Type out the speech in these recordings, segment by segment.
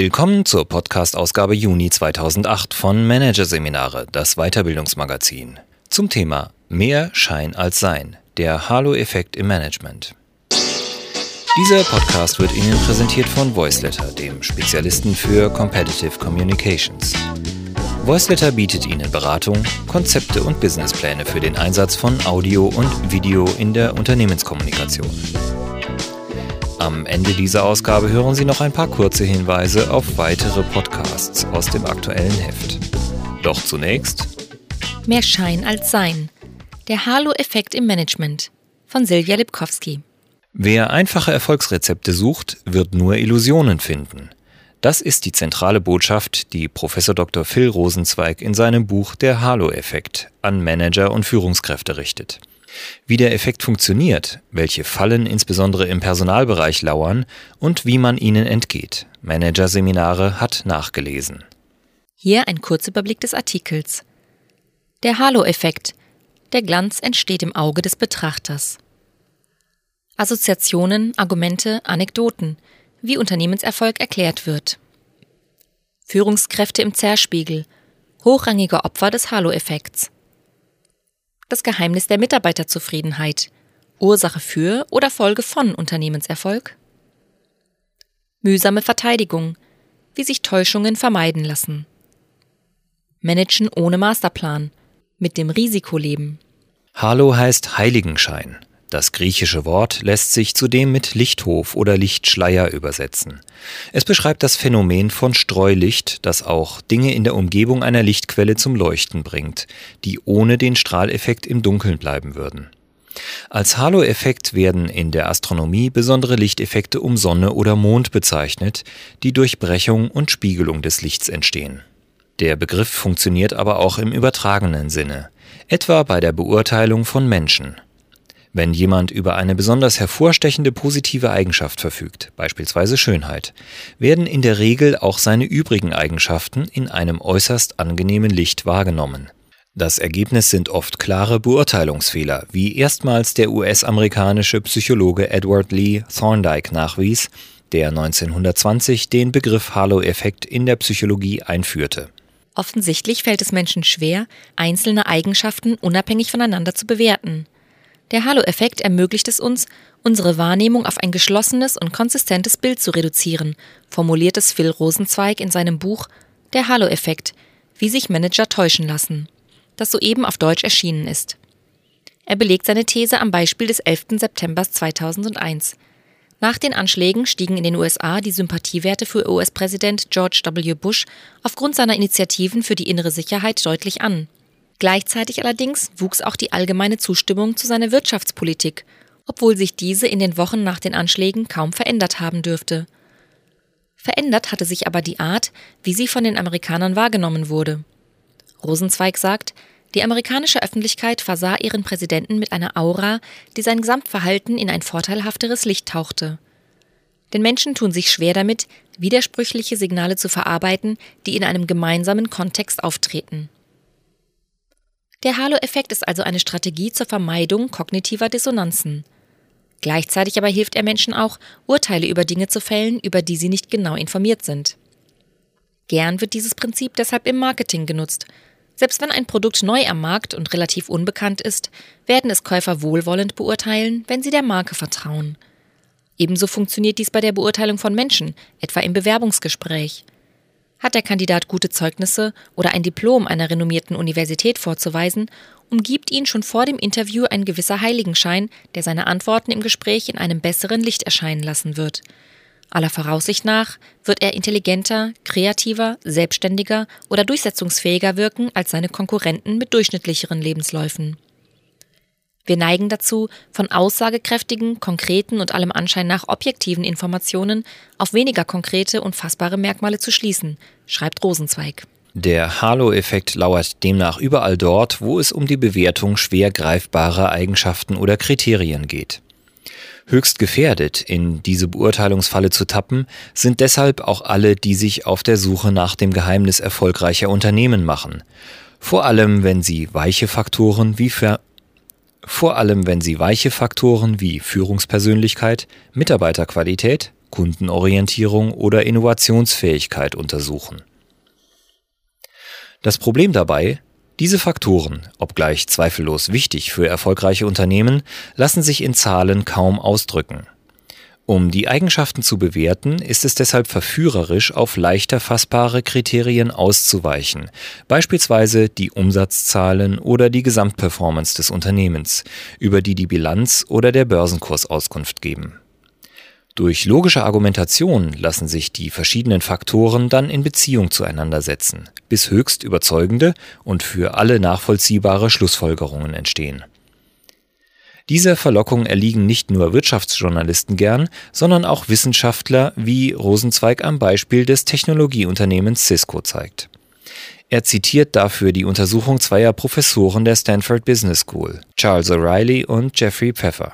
Willkommen zur Podcast-Ausgabe Juni 2008 von Managerseminare, das Weiterbildungsmagazin. Zum Thema Mehr Schein als Sein, der Halo-Effekt im Management. Dieser Podcast wird Ihnen präsentiert von Voiceletter, dem Spezialisten für Competitive Communications. Voiceletter bietet Ihnen Beratung, Konzepte und Businesspläne für den Einsatz von Audio und Video in der Unternehmenskommunikation. Am Ende dieser Ausgabe hören Sie noch ein paar kurze Hinweise auf weitere Podcasts aus dem aktuellen Heft. Doch zunächst Mehr Schein als Sein. Der Halo-Effekt im Management von Silvia Lipkowski. Wer einfache Erfolgsrezepte sucht, wird nur Illusionen finden. Das ist die zentrale Botschaft, die Prof. Dr. Phil Rosenzweig in seinem Buch Der Halo-Effekt an Manager und Führungskräfte richtet. Wie der Effekt funktioniert, welche Fallen insbesondere im Personalbereich lauern und wie man ihnen entgeht. Managerseminare hat nachgelesen. Hier ein Kurzüberblick des Artikels. Der Halo-Effekt. Der Glanz entsteht im Auge des Betrachters. Assoziationen, Argumente, Anekdoten, wie Unternehmenserfolg erklärt wird. Führungskräfte im Zerspiegel, hochrangige Opfer des Halo-Effekts. Das Geheimnis der Mitarbeiterzufriedenheit. Ursache für oder Folge von Unternehmenserfolg? Mühsame Verteidigung. Wie sich Täuschungen vermeiden lassen. Managen ohne Masterplan. Mit dem Risiko leben. Halo heißt Heiligenschein. Das griechische Wort lässt sich zudem mit Lichthof oder Lichtschleier übersetzen. Es beschreibt das Phänomen von Streulicht, das auch Dinge in der Umgebung einer Lichtquelle zum Leuchten bringt, die ohne den Strahleffekt im Dunkeln bleiben würden. Als Halo-Effekt werden in der Astronomie besondere Lichteffekte um Sonne oder Mond bezeichnet, die durch Brechung und Spiegelung des Lichts entstehen. Der Begriff funktioniert aber auch im übertragenen Sinne, etwa bei der Beurteilung von Menschen. Wenn jemand über eine besonders hervorstechende positive Eigenschaft verfügt, beispielsweise Schönheit, werden in der Regel auch seine übrigen Eigenschaften in einem äußerst angenehmen Licht wahrgenommen. Das Ergebnis sind oft klare Beurteilungsfehler, wie erstmals der US-amerikanische Psychologe Edward Lee Thorndike nachwies, der 1920 den Begriff Halo-Effekt in der Psychologie einführte. Offensichtlich fällt es Menschen schwer, einzelne Eigenschaften unabhängig voneinander zu bewerten. Der Halo-Effekt ermöglicht es uns, unsere Wahrnehmung auf ein geschlossenes und konsistentes Bild zu reduzieren, formuliert es Phil Rosenzweig in seinem Buch Der Halo-Effekt, wie sich Manager täuschen lassen, das soeben auf Deutsch erschienen ist. Er belegt seine These am Beispiel des 11. September 2001. Nach den Anschlägen stiegen in den USA die Sympathiewerte für US-Präsident George W. Bush aufgrund seiner Initiativen für die innere Sicherheit deutlich an. Gleichzeitig allerdings wuchs auch die allgemeine Zustimmung zu seiner Wirtschaftspolitik, obwohl sich diese in den Wochen nach den Anschlägen kaum verändert haben dürfte. Verändert hatte sich aber die Art, wie sie von den Amerikanern wahrgenommen wurde. Rosenzweig sagt, die amerikanische Öffentlichkeit versah ihren Präsidenten mit einer Aura, die sein Gesamtverhalten in ein vorteilhafteres Licht tauchte. Denn Menschen tun sich schwer damit, widersprüchliche Signale zu verarbeiten, die in einem gemeinsamen Kontext auftreten. Der Halo-Effekt ist also eine Strategie zur Vermeidung kognitiver Dissonanzen. Gleichzeitig aber hilft er Menschen auch, Urteile über Dinge zu fällen, über die sie nicht genau informiert sind. Gern wird dieses Prinzip deshalb im Marketing genutzt. Selbst wenn ein Produkt neu am Markt und relativ unbekannt ist, werden es Käufer wohlwollend beurteilen, wenn sie der Marke vertrauen. Ebenso funktioniert dies bei der Beurteilung von Menschen, etwa im Bewerbungsgespräch. Hat der Kandidat gute Zeugnisse oder ein Diplom einer renommierten Universität vorzuweisen, umgibt ihn schon vor dem Interview ein gewisser Heiligenschein, der seine Antworten im Gespräch in einem besseren Licht erscheinen lassen wird. Aller Voraussicht nach wird er intelligenter, kreativer, selbstständiger oder durchsetzungsfähiger wirken als seine Konkurrenten mit durchschnittlicheren Lebensläufen. Wir neigen dazu, von aussagekräftigen, konkreten und allem Anschein nach objektiven Informationen auf weniger konkrete und fassbare Merkmale zu schließen, schreibt Rosenzweig. Der Halo-Effekt lauert demnach überall dort, wo es um die Bewertung schwer greifbarer Eigenschaften oder Kriterien geht. Höchst gefährdet, in diese Beurteilungsfalle zu tappen, sind deshalb auch alle, die sich auf der Suche nach dem Geheimnis erfolgreicher Unternehmen machen. Vor allem, wenn sie weiche Faktoren wie Ver vor allem wenn sie weiche Faktoren wie Führungspersönlichkeit, Mitarbeiterqualität, Kundenorientierung oder Innovationsfähigkeit untersuchen. Das Problem dabei, diese Faktoren, obgleich zweifellos wichtig für erfolgreiche Unternehmen, lassen sich in Zahlen kaum ausdrücken. Um die Eigenschaften zu bewerten, ist es deshalb verführerisch, auf leichter fassbare Kriterien auszuweichen, beispielsweise die Umsatzzahlen oder die Gesamtperformance des Unternehmens, über die die Bilanz oder der Börsenkurs Auskunft geben. Durch logische Argumentation lassen sich die verschiedenen Faktoren dann in Beziehung zueinander setzen, bis höchst überzeugende und für alle nachvollziehbare Schlussfolgerungen entstehen. Dieser Verlockung erliegen nicht nur Wirtschaftsjournalisten gern, sondern auch Wissenschaftler, wie Rosenzweig am Beispiel des Technologieunternehmens Cisco zeigt. Er zitiert dafür die Untersuchung zweier Professoren der Stanford Business School, Charles O'Reilly und Jeffrey Pfeffer.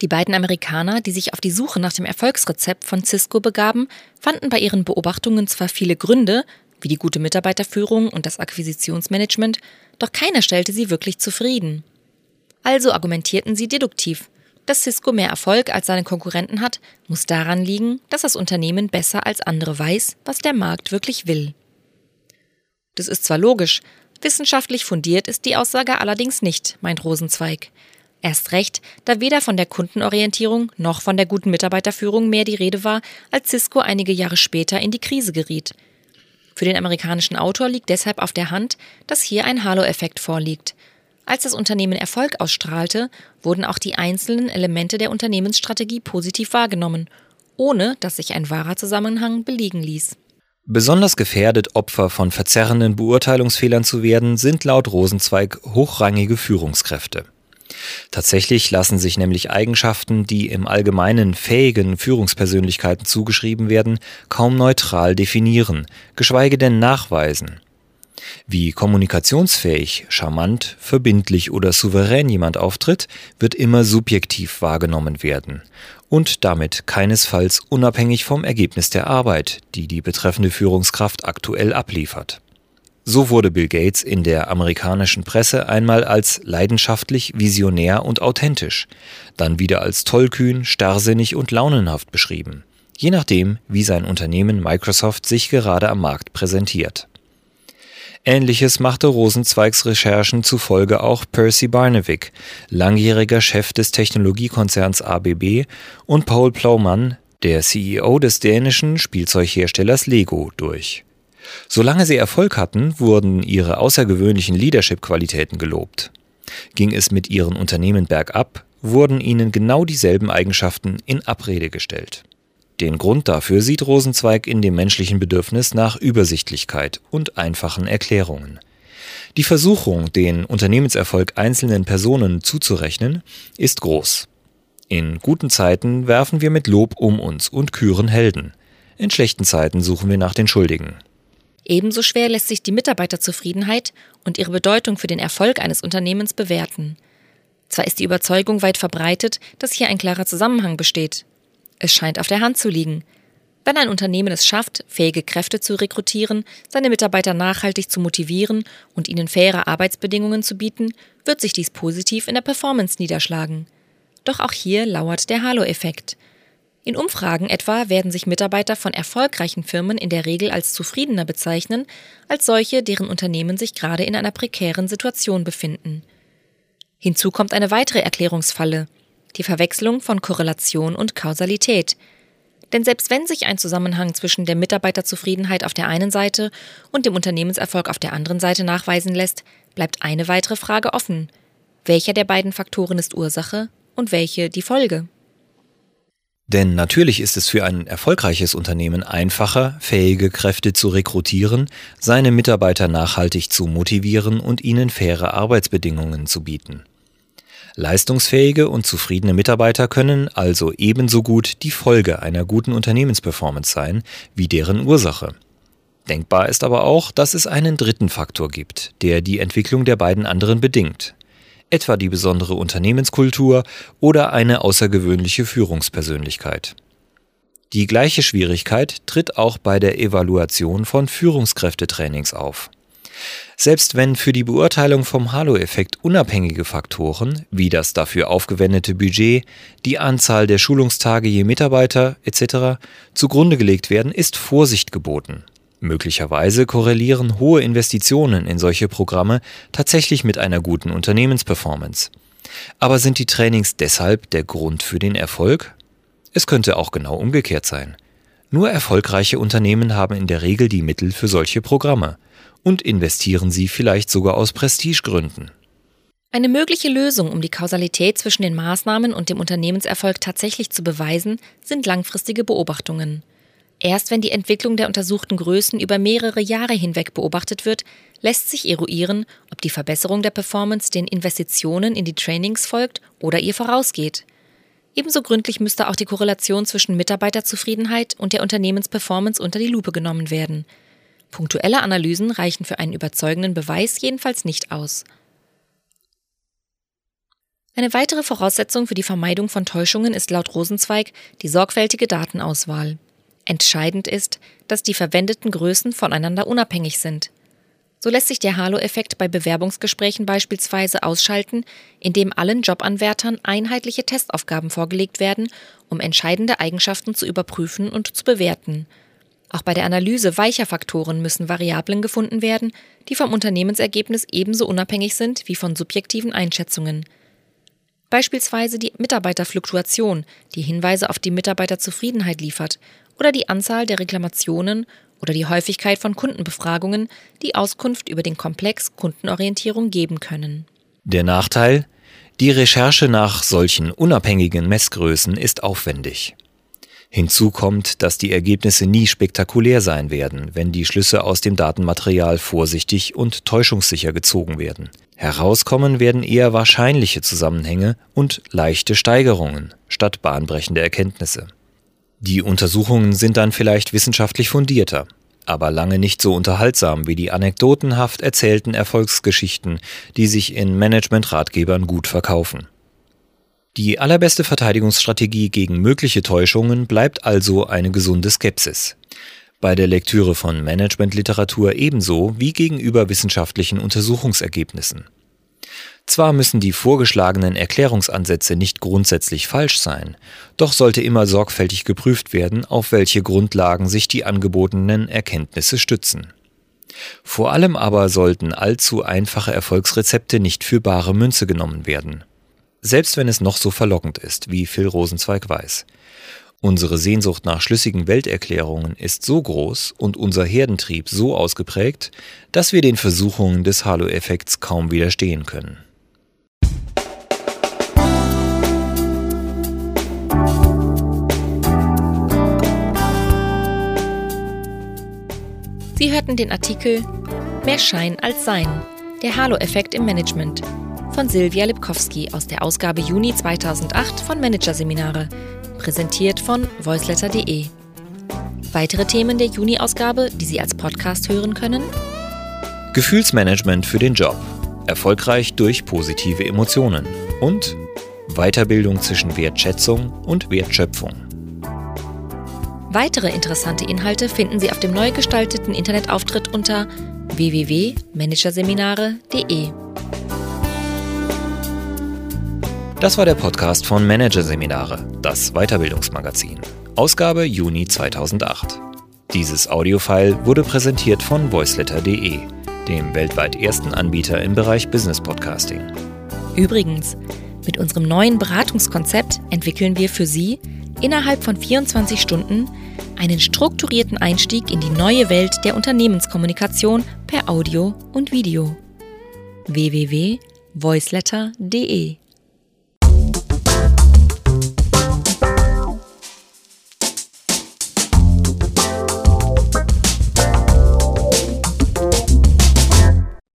Die beiden Amerikaner, die sich auf die Suche nach dem Erfolgsrezept von Cisco begaben, fanden bei ihren Beobachtungen zwar viele Gründe, wie die gute Mitarbeiterführung und das Akquisitionsmanagement, doch keiner stellte sie wirklich zufrieden. Also argumentierten sie deduktiv. Dass Cisco mehr Erfolg als seine Konkurrenten hat, muss daran liegen, dass das Unternehmen besser als andere weiß, was der Markt wirklich will. Das ist zwar logisch, wissenschaftlich fundiert ist die Aussage allerdings nicht, meint Rosenzweig. Erst recht, da weder von der Kundenorientierung noch von der guten Mitarbeiterführung mehr die Rede war, als Cisco einige Jahre später in die Krise geriet. Für den amerikanischen Autor liegt deshalb auf der Hand, dass hier ein Halo-Effekt vorliegt. Als das Unternehmen Erfolg ausstrahlte, wurden auch die einzelnen Elemente der Unternehmensstrategie positiv wahrgenommen, ohne dass sich ein wahrer Zusammenhang belegen ließ. Besonders gefährdet, Opfer von verzerrenden Beurteilungsfehlern zu werden, sind laut Rosenzweig hochrangige Führungskräfte. Tatsächlich lassen sich nämlich Eigenschaften, die im Allgemeinen fähigen Führungspersönlichkeiten zugeschrieben werden, kaum neutral definieren, geschweige denn nachweisen. Wie kommunikationsfähig, charmant, verbindlich oder souverän jemand auftritt, wird immer subjektiv wahrgenommen werden und damit keinesfalls unabhängig vom Ergebnis der Arbeit, die die betreffende Führungskraft aktuell abliefert. So wurde Bill Gates in der amerikanischen Presse einmal als leidenschaftlich, visionär und authentisch, dann wieder als tollkühn, starrsinnig und launenhaft beschrieben, je nachdem, wie sein Unternehmen Microsoft sich gerade am Markt präsentiert. Ähnliches machte Rosenzweigs Recherchen zufolge auch Percy Barnevik, langjähriger Chef des Technologiekonzerns ABB, und Paul Plowman, der CEO des dänischen Spielzeugherstellers Lego, durch. Solange sie Erfolg hatten, wurden ihre außergewöhnlichen Leadership-Qualitäten gelobt. Ging es mit ihren Unternehmen bergab, wurden ihnen genau dieselben Eigenschaften in Abrede gestellt. Den Grund dafür sieht Rosenzweig in dem menschlichen Bedürfnis nach Übersichtlichkeit und einfachen Erklärungen. Die Versuchung, den Unternehmenserfolg einzelnen Personen zuzurechnen, ist groß. In guten Zeiten werfen wir mit Lob um uns und küren Helden. In schlechten Zeiten suchen wir nach den Schuldigen. Ebenso schwer lässt sich die Mitarbeiterzufriedenheit und ihre Bedeutung für den Erfolg eines Unternehmens bewerten. Zwar ist die Überzeugung weit verbreitet, dass hier ein klarer Zusammenhang besteht, es scheint auf der Hand zu liegen. Wenn ein Unternehmen es schafft, fähige Kräfte zu rekrutieren, seine Mitarbeiter nachhaltig zu motivieren und ihnen faire Arbeitsbedingungen zu bieten, wird sich dies positiv in der Performance niederschlagen. Doch auch hier lauert der Halo-Effekt. In Umfragen etwa werden sich Mitarbeiter von erfolgreichen Firmen in der Regel als zufriedener bezeichnen, als solche, deren Unternehmen sich gerade in einer prekären Situation befinden. Hinzu kommt eine weitere Erklärungsfalle – die Verwechslung von Korrelation und Kausalität. Denn selbst wenn sich ein Zusammenhang zwischen der Mitarbeiterzufriedenheit auf der einen Seite und dem Unternehmenserfolg auf der anderen Seite nachweisen lässt, bleibt eine weitere Frage offen. Welcher der beiden Faktoren ist Ursache und welche die Folge? Denn natürlich ist es für ein erfolgreiches Unternehmen einfacher, fähige Kräfte zu rekrutieren, seine Mitarbeiter nachhaltig zu motivieren und ihnen faire Arbeitsbedingungen zu bieten. Leistungsfähige und zufriedene Mitarbeiter können also ebenso gut die Folge einer guten Unternehmensperformance sein wie deren Ursache. Denkbar ist aber auch, dass es einen dritten Faktor gibt, der die Entwicklung der beiden anderen bedingt, etwa die besondere Unternehmenskultur oder eine außergewöhnliche Führungspersönlichkeit. Die gleiche Schwierigkeit tritt auch bei der Evaluation von Führungskräftetrainings auf. Selbst wenn für die Beurteilung vom Halo-Effekt unabhängige Faktoren wie das dafür aufgewendete Budget, die Anzahl der Schulungstage je Mitarbeiter etc. zugrunde gelegt werden, ist Vorsicht geboten. Möglicherweise korrelieren hohe Investitionen in solche Programme tatsächlich mit einer guten Unternehmensperformance. Aber sind die Trainings deshalb der Grund für den Erfolg? Es könnte auch genau umgekehrt sein. Nur erfolgreiche Unternehmen haben in der Regel die Mittel für solche Programme und investieren sie vielleicht sogar aus Prestigegründen. Eine mögliche Lösung, um die Kausalität zwischen den Maßnahmen und dem Unternehmenserfolg tatsächlich zu beweisen, sind langfristige Beobachtungen. Erst wenn die Entwicklung der untersuchten Größen über mehrere Jahre hinweg beobachtet wird, lässt sich eruieren, ob die Verbesserung der Performance den Investitionen in die Trainings folgt oder ihr vorausgeht. Ebenso gründlich müsste auch die Korrelation zwischen Mitarbeiterzufriedenheit und der Unternehmensperformance unter die Lupe genommen werden. Punktuelle Analysen reichen für einen überzeugenden Beweis jedenfalls nicht aus. Eine weitere Voraussetzung für die Vermeidung von Täuschungen ist laut Rosenzweig die sorgfältige Datenauswahl. Entscheidend ist, dass die verwendeten Größen voneinander unabhängig sind. So lässt sich der Halo-Effekt bei Bewerbungsgesprächen beispielsweise ausschalten, indem allen Jobanwärtern einheitliche Testaufgaben vorgelegt werden, um entscheidende Eigenschaften zu überprüfen und zu bewerten – auch bei der Analyse weicher Faktoren müssen Variablen gefunden werden, die vom Unternehmensergebnis ebenso unabhängig sind wie von subjektiven Einschätzungen. Beispielsweise die Mitarbeiterfluktuation, die Hinweise auf die Mitarbeiterzufriedenheit liefert, oder die Anzahl der Reklamationen oder die Häufigkeit von Kundenbefragungen, die Auskunft über den Komplex Kundenorientierung geben können. Der Nachteil? Die Recherche nach solchen unabhängigen Messgrößen ist aufwendig. Hinzu kommt, dass die Ergebnisse nie spektakulär sein werden, wenn die Schlüsse aus dem Datenmaterial vorsichtig und täuschungssicher gezogen werden. Herauskommen werden eher wahrscheinliche Zusammenhänge und leichte Steigerungen statt bahnbrechende Erkenntnisse. Die Untersuchungen sind dann vielleicht wissenschaftlich fundierter, aber lange nicht so unterhaltsam wie die anekdotenhaft erzählten Erfolgsgeschichten, die sich in Management-Ratgebern gut verkaufen. Die allerbeste Verteidigungsstrategie gegen mögliche Täuschungen bleibt also eine gesunde Skepsis. Bei der Lektüre von Managementliteratur ebenso wie gegenüber wissenschaftlichen Untersuchungsergebnissen. Zwar müssen die vorgeschlagenen Erklärungsansätze nicht grundsätzlich falsch sein, doch sollte immer sorgfältig geprüft werden, auf welche Grundlagen sich die angebotenen Erkenntnisse stützen. Vor allem aber sollten allzu einfache Erfolgsrezepte nicht für bare Münze genommen werden selbst wenn es noch so verlockend ist, wie Phil Rosenzweig weiß. Unsere Sehnsucht nach schlüssigen Welterklärungen ist so groß und unser Herdentrieb so ausgeprägt, dass wir den Versuchungen des Halo-Effekts kaum widerstehen können. Sie hörten den Artikel Mehr Schein als Sein. Der Halo-Effekt im Management von Silvia Lipkowski aus der Ausgabe Juni 2008 von Managerseminare, präsentiert von voiceletter.de. Weitere Themen der Juni-Ausgabe, die Sie als Podcast hören können? Gefühlsmanagement für den Job. Erfolgreich durch positive Emotionen. Und Weiterbildung zwischen Wertschätzung und Wertschöpfung. Weitere interessante Inhalte finden Sie auf dem neu gestalteten Internetauftritt unter www.managerseminare.de. Das war der Podcast von Managerseminare, das Weiterbildungsmagazin. Ausgabe Juni 2008. Dieses Audiofile wurde präsentiert von voiceletter.de, dem weltweit ersten Anbieter im Bereich Business Podcasting. Übrigens, mit unserem neuen Beratungskonzept entwickeln wir für Sie innerhalb von 24 Stunden einen strukturierten Einstieg in die neue Welt der Unternehmenskommunikation per Audio und Video. www.voiceletter.de